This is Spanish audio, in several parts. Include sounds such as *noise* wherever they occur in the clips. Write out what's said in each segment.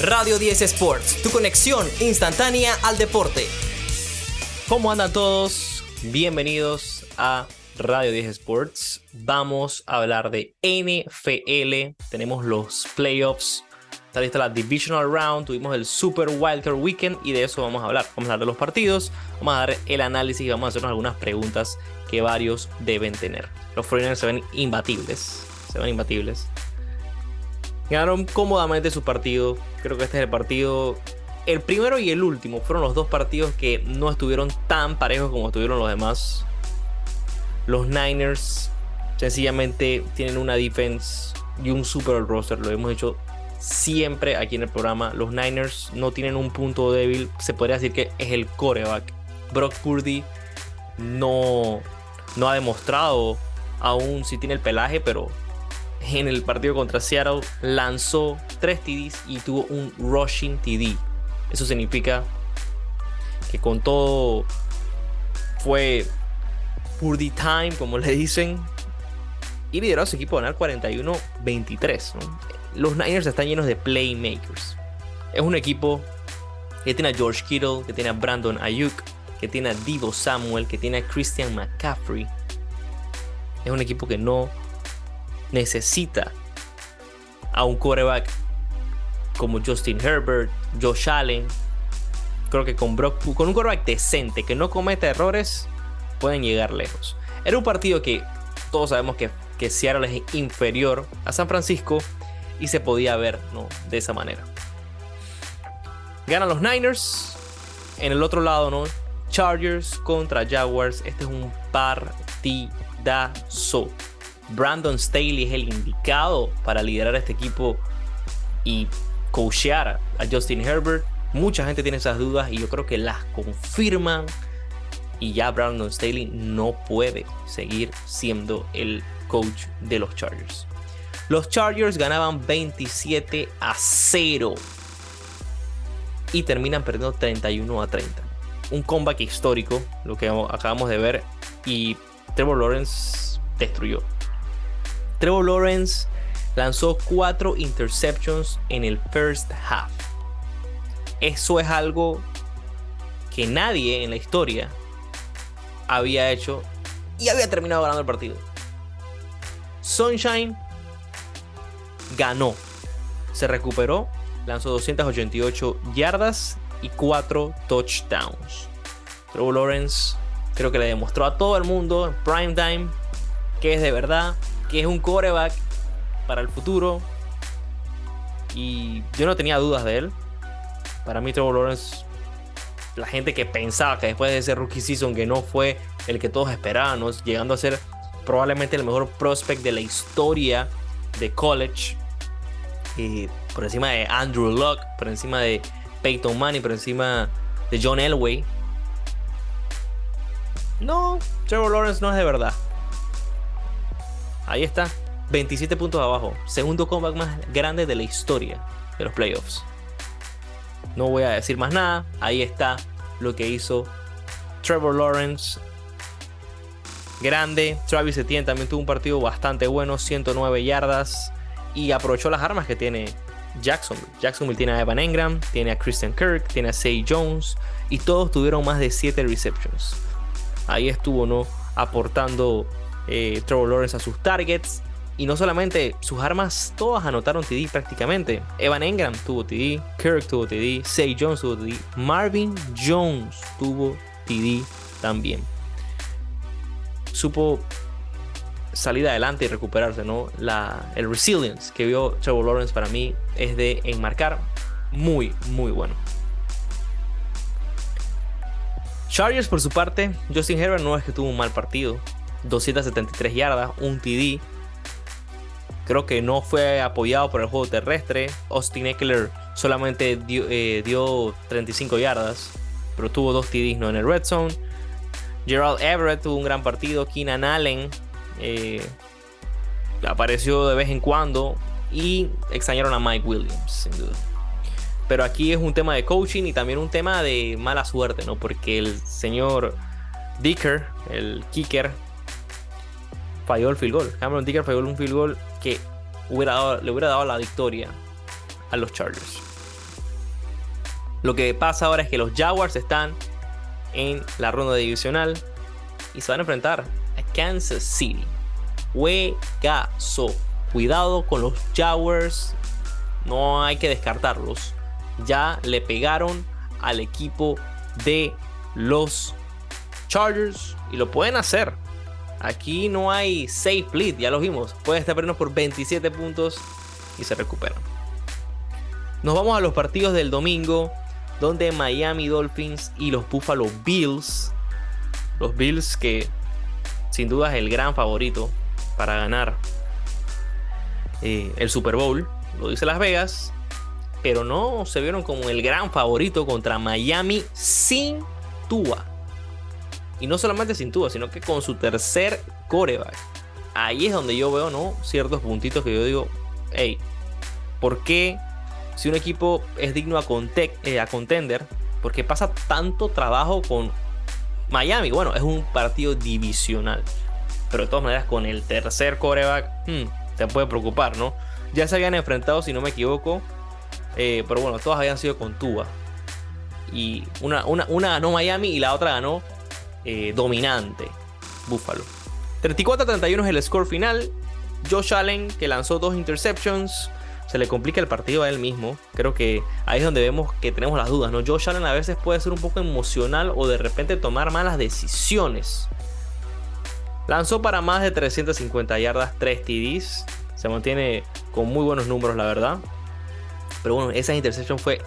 Radio 10 Sports, tu conexión instantánea al deporte. ¿Cómo andan todos? Bienvenidos a Radio 10 Sports. Vamos a hablar de NFL. Tenemos los playoffs. Está lista la Divisional Round. Tuvimos el Super Wildcard Weekend y de eso vamos a hablar. Vamos a hablar de los partidos. Vamos a dar el análisis y vamos a hacernos algunas preguntas que varios deben tener. Los 49ers se ven imbatibles. Se ven imbatibles. Ganaron cómodamente su partido. Creo que este es el partido. El primero y el último fueron los dos partidos que no estuvieron tan parejos como estuvieron los demás. Los Niners sencillamente tienen una defense y un super roster. Lo hemos hecho siempre aquí en el programa. Los Niners no tienen un punto débil. Se podría decir que es el coreback. Brock Purdy no, no ha demostrado aún si tiene el pelaje, pero en el partido contra Seattle lanzó 3 TDs y tuvo un rushing TD. Eso significa que con todo fue Purdy time, como le dicen. Y lideró a su equipo a ganar 41-23. Los Niners están llenos de playmakers. Es un equipo que tiene a George Kittle, que tiene a Brandon Ayuk, que tiene a Divo Samuel, que tiene a Christian McCaffrey. Es un equipo que no necesita a un quarterback como Justin Herbert, Josh Allen. Creo que con, Brock, un quarterback decente que no cometa errores, pueden llegar lejos. Era un partido que todos sabemos que, que Seattle es inferior a San Francisco y se podía ver ¿no? de esa manera. Ganan los Niners. En el otro lado, ¿no? Chargers contra Jaguars. Este es un partidazo. Brandon Staley es el indicado para liderar este equipo y coachear a Justin Herbert. Mucha gente tiene esas dudas y yo creo que las confirman. Y ya Brandon Staley no puede seguir siendo el coach de los Chargers. Los Chargers ganaban 27 a 0 y terminan perdiendo 31 a 30. Un comeback histórico, lo que acabamos de ver, y Trevor Lawrence destruyó. Trevor Lawrence lanzó 4 interceptions en el first half. Eso es algo que nadie en la historia había hecho y había terminado ganando el partido. Sunshine ganó, se recuperó, lanzó 288 yardas y 4 touchdowns. Trevor Lawrence creo que le demostró a todo el mundo en prime time que es de verdad, que es un coreback para el futuro. Y yo no tenía dudas de él. Para mí Trevor Lawrence, la gente que pensaba que después de ese rookie season que no fue el que todos esperábamos, llegando a ser probablemente el mejor prospect de la historia de college. Y por encima de Andrew Luck, por encima de Peyton Manning, por encima de John Elway. No, Trevor Lawrence no es de verdad. Ahí está, 27 puntos abajo. Segundo comeback más grande de la historia de los playoffs. No voy a decir más nada. Ahí está lo que hizo Trevor Lawrence. Grande. Travis Etienne también tuvo un partido bastante bueno, 109 yardas. Y aprovechó las armas que tiene Jacksonville. Jacksonville tiene a Evan Engram, tiene a Christian Kirk, tiene a Say Jones. Y todos tuvieron más de 7 receptions. Ahí estuvo, ¿no? Aportando eh, Trevor Lawrence a sus targets. Y no solamente sus armas, todas anotaron TD prácticamente. Evan Engram tuvo TD, Kirk tuvo TD, Say Jones tuvo TD, Marvin Jones tuvo TD también. Supo salir adelante y recuperarse, ¿no? La, el resilience que vio Trevor Lawrence para mí es de enmarcar muy, muy bueno. Chargers por su parte, Justin Herbert no es que tuvo un mal partido, 273 yardas, un TD. Creo que no fue apoyado por el juego terrestre. Austin Eckler solamente dio, 35 eh, yardas, pero tuvo dos TDs ¿no? en el red zone. Gerald Everett tuvo un gran partido. Keenan Allen eh, apareció de vez en cuando. Y extrañaron a Mike Williams, sin duda. Pero aquí es un tema de coaching y también un tema de mala suerte, ¿no? Porque el señor Dicker, el kicker, falló el field goal. Cameron Dicker falló un field goal que le hubiera dado la victoria a los Chargers. Lo que pasa ahora es que los Jaguars están en la ronda divisional y se van a enfrentar a Kansas City. Huegazo. Cuidado con los Jaguars. No hay que descartarlos. Ya le pegaron al equipo de los Chargers y lo pueden hacer. Aquí no hay safe lead, ya lo vimos. Pueden estar perdiendo por 27 puntos y se recuperan. Nos vamos a los partidos del domingo, donde Miami Dolphins y los Buffalo Bills, los Bills que sin duda es el gran favorito para ganar eh, el Super Bowl, lo dice Las Vegas, pero no se vieron como el gran favorito contra Miami sin Tua. Y no solamente sin Tua, sino que con su tercer coreback. Ahí es donde yo veo, ¿no? Ciertos puntitos que yo digo, hey, ¿por qué si un equipo es digno a, eh, a contender, por qué pasa tanto trabajo con Miami? Bueno, es un partido divisional. Pero de todas maneras, con el tercer coreback, hmm, te puede preocupar, ¿no? Ya se habían enfrentado, si no me equivoco. Eh, pero bueno, todas habían sido con Tua. Y una, una, una ganó Miami y la otra ganó eh, dominante, Buffalo. 34-31 es el score final. Josh Allen, que lanzó dos interceptions, se le complica el partido a él mismo. Creo que ahí es donde vemos que tenemos las dudas, ¿no? Josh Allen a veces puede ser un poco emocional o de repente tomar malas decisiones. Lanzó para más de 350 yardas, 3 TDs. Se mantiene con muy buenos números, la verdad. Pero bueno, esa intercepción fue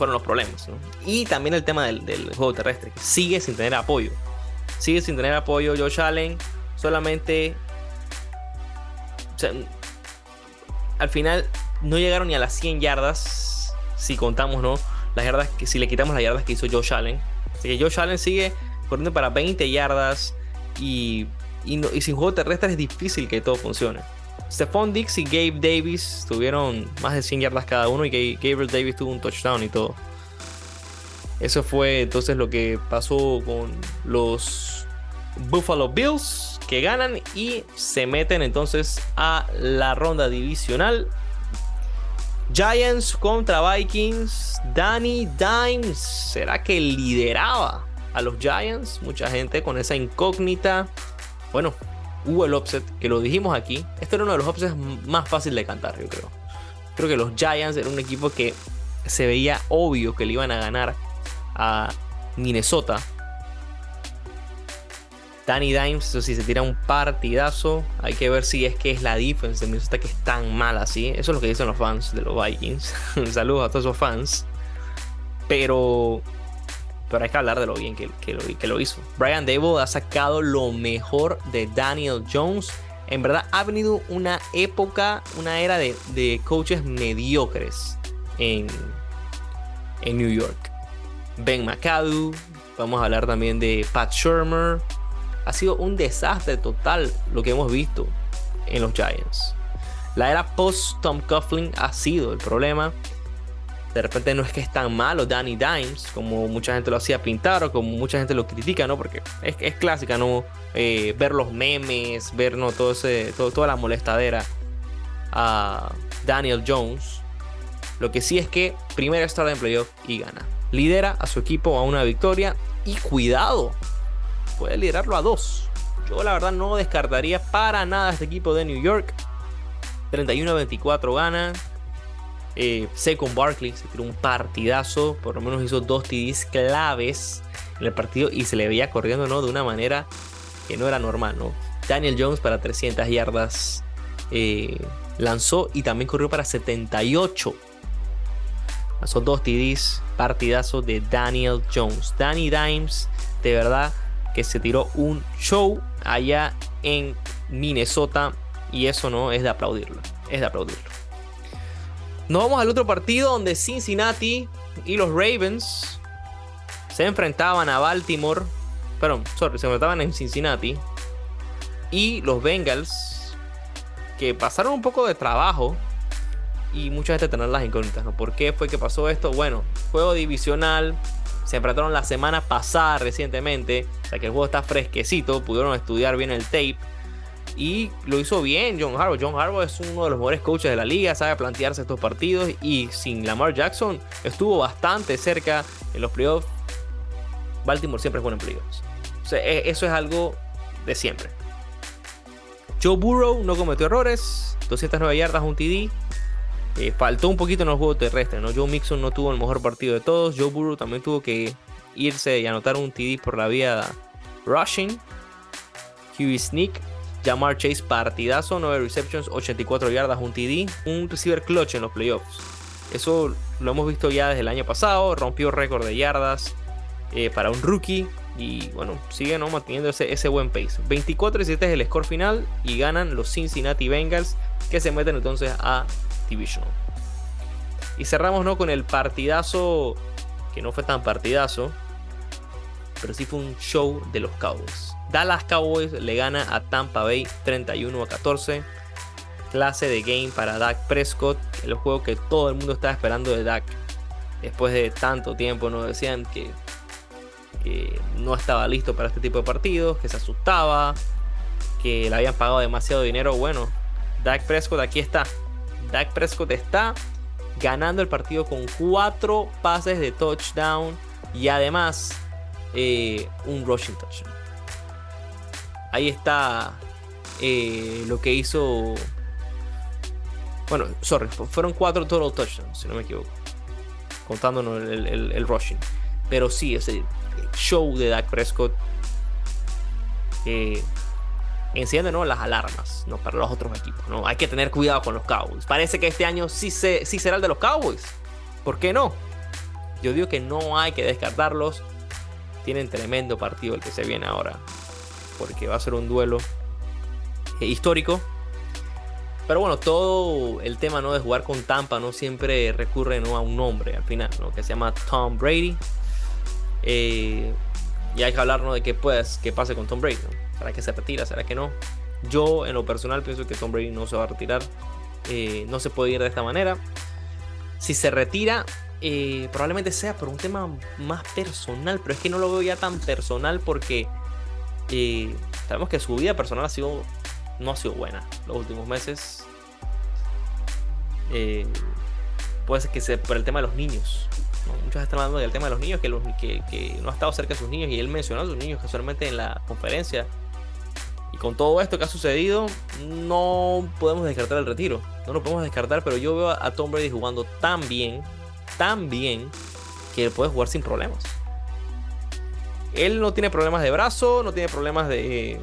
fueron los problemas. Y también el tema del, juego terrestre, que sigue sin tener apoyo. Sigue sin tener apoyo Josh Allen. Solamente... al final no llegaron ni a las 100 yardas. Si contamos, ¿no? Las yardas que si le quitamos las yardas que hizo Josh Allen. Así que Josh Allen sigue corriendo para 20 yardas. Y, sin juego terrestre es difícil que todo funcione. Stephon Dix y Gabe Davis tuvieron más de 100 yardas cada uno y Gabriel Davis tuvo un touchdown y todo. Eso fue entonces lo que pasó con los Buffalo Bills que ganan y se meten entonces a la ronda divisional. Giants contra Vikings. Danny Dimes, ¿será que lideraba a los Giants? Mucha gente con esa incógnita. Bueno, hubo el offset, que lo dijimos aquí. Este era uno de los offsets más fáciles de cantar, yo creo. Creo que los Giants era un equipo que se veía obvio que le iban a ganar a Minnesota. Danny Dimes, eso sí, se tira un partidazo. Hay que ver si es que es la defensa de Minnesota que es tan mala así. Eso es lo que dicen los fans de los Vikings. *laughs* Saludos a todos esos fans. Pero pero hay que hablar de lo bien que, lo, hizo. Brian Dable ha sacado lo mejor de Daniel Jones. En verdad ha venido una época, una era de, coaches mediocres en, en New York. Ben McAdoo, vamos a hablar también de Pat Shermer. Ha sido un desastre total lo que hemos visto en los Giants. La era post Tom Coughlin ha sido el problema de repente no es que es tan malo Danny Dimes como mucha gente lo hacía pintar o como mucha gente lo critica, ¿no? Porque es, es clásica, ¿no? Eh, ver los memes, ver ¿no? Todo ese, toda la molestadera a Daniel Jones. Lo que sí es que primero está en playoff y gana. Lidera a su equipo a una victoria y cuidado, puede liderarlo a dos. Yo la verdad no descartaría para nada este equipo de New York. 31-24 gana. Eh, con Barkley se tiró un partidazo, por lo menos hizo dos TDs claves en el partido y se le veía corriendo ¿no? de una manera que no era normal. ¿no? Daniel Jones para 300 yardas eh, lanzó y también corrió para 78. Lanzó dos TDs, partidazo de Daniel Jones. Danny Dimes, de verdad que se tiró un show allá en Minnesota y eso no es de aplaudirlo, es de aplaudirlo. Nos vamos al otro partido donde Cincinnati y los Ravens se enfrentaban a Baltimore. Perdón, sorry, se enfrentaban en Cincinnati. Y los Bengals, que pasaron un poco de trabajo. Y mucha gente tener las incógnitas, ¿no? ¿Por qué fue que pasó esto? Bueno, juego divisional. Se enfrentaron la semana pasada recientemente. O sea que el juego está fresquecito. Pudieron estudiar bien el tape. Y lo hizo bien John Harbaugh. John Harbaugh es uno de los mejores coaches de la liga, sabe plantearse estos partidos y sin Lamar Jackson estuvo bastante cerca en los playoffs. Baltimore siempre es bueno en playoffs. E, eso es algo de siempre. Joe Burrow no cometió errores, 209 yardas, un TD. Eh, faltó un poquito en los juegos terrestres, ¿no? Joe Mixon no tuvo el mejor partido de todos. Joe Burrow también tuvo que irse y anotar un TD por la vía rushing. Huey Sneak Jamar Chase, partidazo, 9 receptions, 84 yardas, un TD, un receiver clutch en los playoffs. Eso lo hemos visto ya desde el año pasado, rompió récord de yardas eh, para un rookie y bueno, sigue ¿no? manteniendo ese, buen pace. 24 7 es el score final y ganan los Cincinnati Bengals que se meten entonces a Divisional. Y cerramos ¿no? con el partidazo, que no fue tan partidazo, pero sí fue un show de los Cowboys. Dallas Cowboys le gana a Tampa Bay 31 a 14. Clase de game para Dak Prescott, el juego que todo el mundo estaba esperando de Dak. Después de tanto tiempo nos decían que, que no estaba listo para este tipo de partidos, que se asustaba, que le habían pagado demasiado dinero. Bueno, Dak Prescott aquí está. Dak Prescott está ganando el partido con cuatro pases de touchdown y además eh, un rushing touchdown ahí está eh, lo que hizo. Bueno, sorry, fueron cuatro total touchdowns, si no me equivoco. Contándonos el, rushing. Pero sí, ese show de Dak Prescott eh, enciende ¿no? las alarmas ¿no? para los otros equipos. ¿no? Hay que tener cuidado con los Cowboys. Parece que este año sí, se, sí será el de los Cowboys. ¿Por qué no? Yo digo que no hay que descartarlos. Tienen tremendo partido el que se viene ahora porque va a ser un duelo eh, histórico. Pero bueno, todo el tema ¿no? de jugar con Tampa no siempre recurre ¿no? a un nombre al final, ¿no? que se llama Tom Brady. Eh, y hay que hablar de qué, pues, qué pase con Tom Brady. ¿Será que se retira? ¿Será que no? Yo en lo personal pienso que Tom Brady no se va a retirar. Eh, no se puede ir de esta manera. Si se retira, probablemente sea por un tema más personal, pero es que no lo veo ya tan personal porque y sabemos que su vida personal ha sido, no ha sido buena los últimos meses. Eh, puede ser que sea por el tema de los niños. Muchos están hablando del tema de los niños, que, no ha estado cerca de sus niños y él mencionó a sus niños casualmente en la conferencia. Y con todo esto que ha sucedido, no podemos descartar el retiro. No lo podemos descartar, pero yo veo a Tom Brady jugando tan bien, tan bien, que puede jugar sin problemas. Él no tiene problemas de brazo, no tiene problemas de.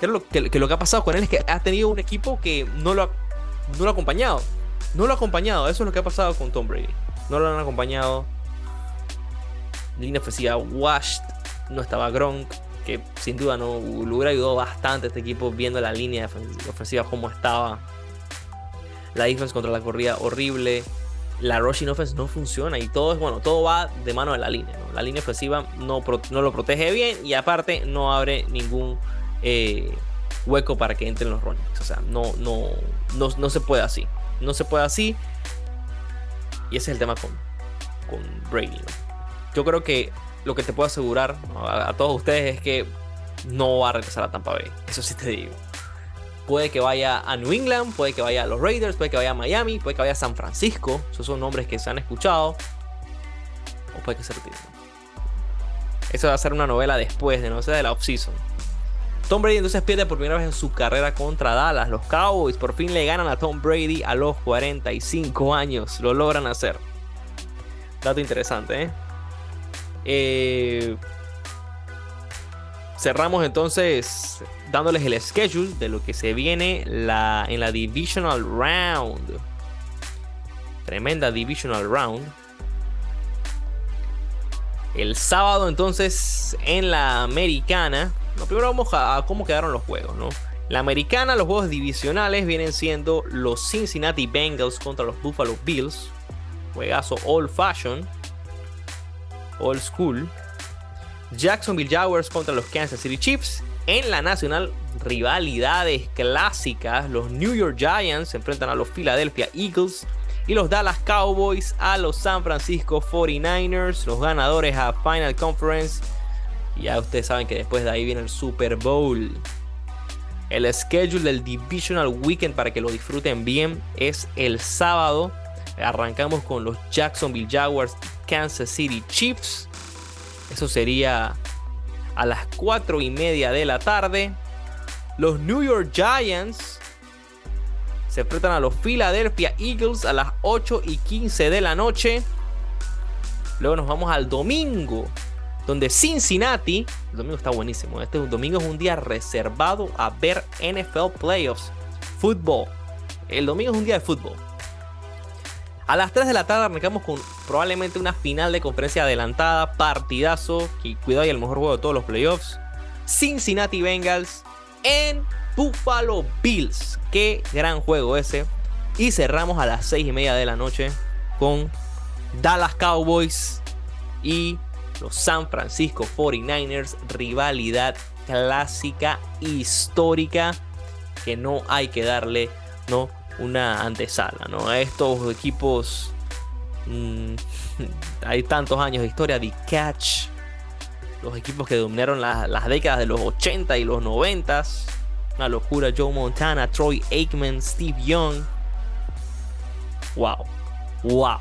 Que lo que, lo que ha pasado con él es que ha tenido un equipo que no lo ha, no lo ha acompañado. No lo ha acompañado. Eso es lo que ha pasado con Tom Brady. No lo han acompañado. Línea ofensiva washed. No estaba Gronk. Que sin duda no le hubiera ayudado bastante a este equipo viendo la línea ofensiva como estaba. La defense contra la corrida horrible la rushing offense no funciona y todo es bueno, todo va de mano de la línea. La línea ofensiva no, no, lo protege bien y aparte no abre ningún eh, hueco para que entren los running. O sea, no, no, no, se puede así. No se puede así. Y ese es el tema con, con Brady. Yo creo que lo que te puedo asegurar a, a todos ustedes es que no va a regresar a Tampa Bay. Eso sí te digo. Puede que vaya a New England, puede que vaya a los Raiders, puede que vaya a Miami, puede que vaya a San Francisco. Esos son nombres que se han escuchado. O puede que se retire. Eso va a ser una novela después de, no sé, de la offseason. Tom Brady entonces pierde por primera vez en su carrera contra Dallas. Los Cowboys por fin le ganan a Tom Brady a los 45 años. Lo logran hacer. Dato interesante, ¿eh? eh cerramos entonces dándoles el schedule de lo que se viene en la Divisional Round. Tremenda Divisional Round. El sábado entonces en la americana. Primero vamos a, cómo quedaron los juegos, ¿no? La americana, los juegos divisionales vienen siendo los Cincinnati Bengals contra los Buffalo Bills. Juegazo old fashion. Old school. Jacksonville Jaguars contra los Kansas City Chiefs. En la nacional, rivalidades clásicas. Los New York Giants se enfrentan a los Philadelphia Eagles. Y los Dallas Cowboys a los San Francisco 49ers. Los ganadores a Final Conference. Y ya ustedes saben que después de ahí viene el Super Bowl. El schedule del Divisional Weekend para que lo disfruten bien es el sábado. Arrancamos con los Jacksonville Jaguars, Kansas City Chiefs. Eso sería a las 4 y media de la tarde. Los New York Giants se enfrentan a los Philadelphia Eagles a las 8 y 15 de la noche. Luego nos vamos al domingo, donde Cincinnati, el domingo está buenísimo, este domingo es un día reservado a ver NFL Playoffs, fútbol. El domingo es un día de fútbol. A las 3 de la tarde arrancamos con probablemente una final de conferencia adelantada, partidazo, que cuidado y el mejor juego de todos los playoffs. Cincinnati Bengals en Buffalo Bills. Qué gran juego ese. Y cerramos a las 6 y media de la noche con Dallas Cowboys y los San Francisco 49ers. Rivalidad clásica, histórica, que no hay que darle ¿no? Una antesala. ¿no? Estos equipos mm, *laughs* hay tantos años de historia. de Catch, los equipos que dominaron las décadas de los 80 y los 90. Una locura. Joe Montana, Troy Aikman, Steve Young. Wow. Wow.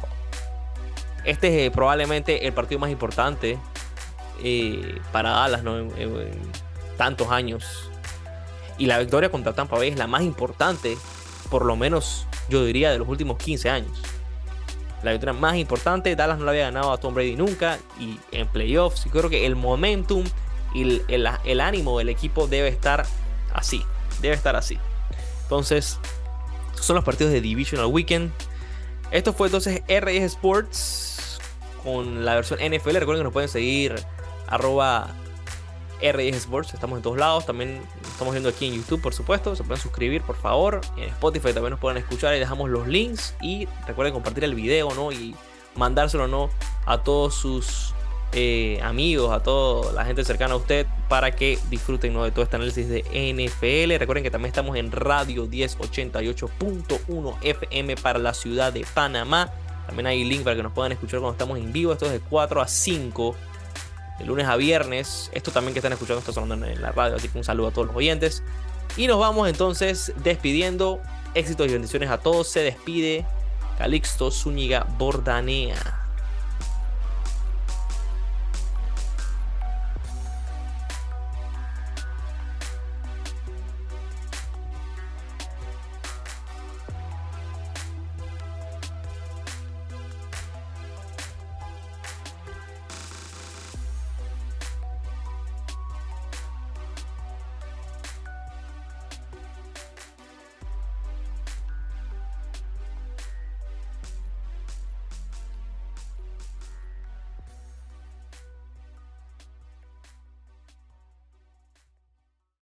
Este es eh, probablemente el partido más importante eh, para Dallas ¿no? en, tantos años. Y la victoria contra Tampa Bay es la más importante, por lo menos yo diría, de los últimos 15 años. La victoria más importante, Dallas no la había ganado a Tom Brady nunca. Y en playoffs, yo creo que el momentum y el, el ánimo del equipo debe estar así. Debe estar así. Entonces, son los partidos de Divisional Weekend. Esto fue entonces R10 Sports con la versión NFL. Recuerden que nos pueden seguir arroba R10 Sports. Estamos en todos lados. También estamos viendo aquí en YouTube, por supuesto. Se pueden suscribir, por favor. En Spotify también nos pueden escuchar y dejamos los links. Y recuerden compartir el video, ¿no? Y mandárselo, ¿no? A todos sus eh, amigos, a toda la gente cercana a usted para que disfruten ¿no? de todo este análisis de NFL. Recuerden que también estamos en Radio 1088.1 FM para la ciudad de Panamá. También hay link para que nos puedan escuchar cuando estamos en vivo. Esto es de 4 a 5, de lunes a viernes. Esto también que están escuchando está sonando en la radio, así que un saludo a todos los oyentes. Y nos vamos entonces despidiendo. Éxitos y bendiciones a todos. Se despide Calixto Zúñiga Bordanea.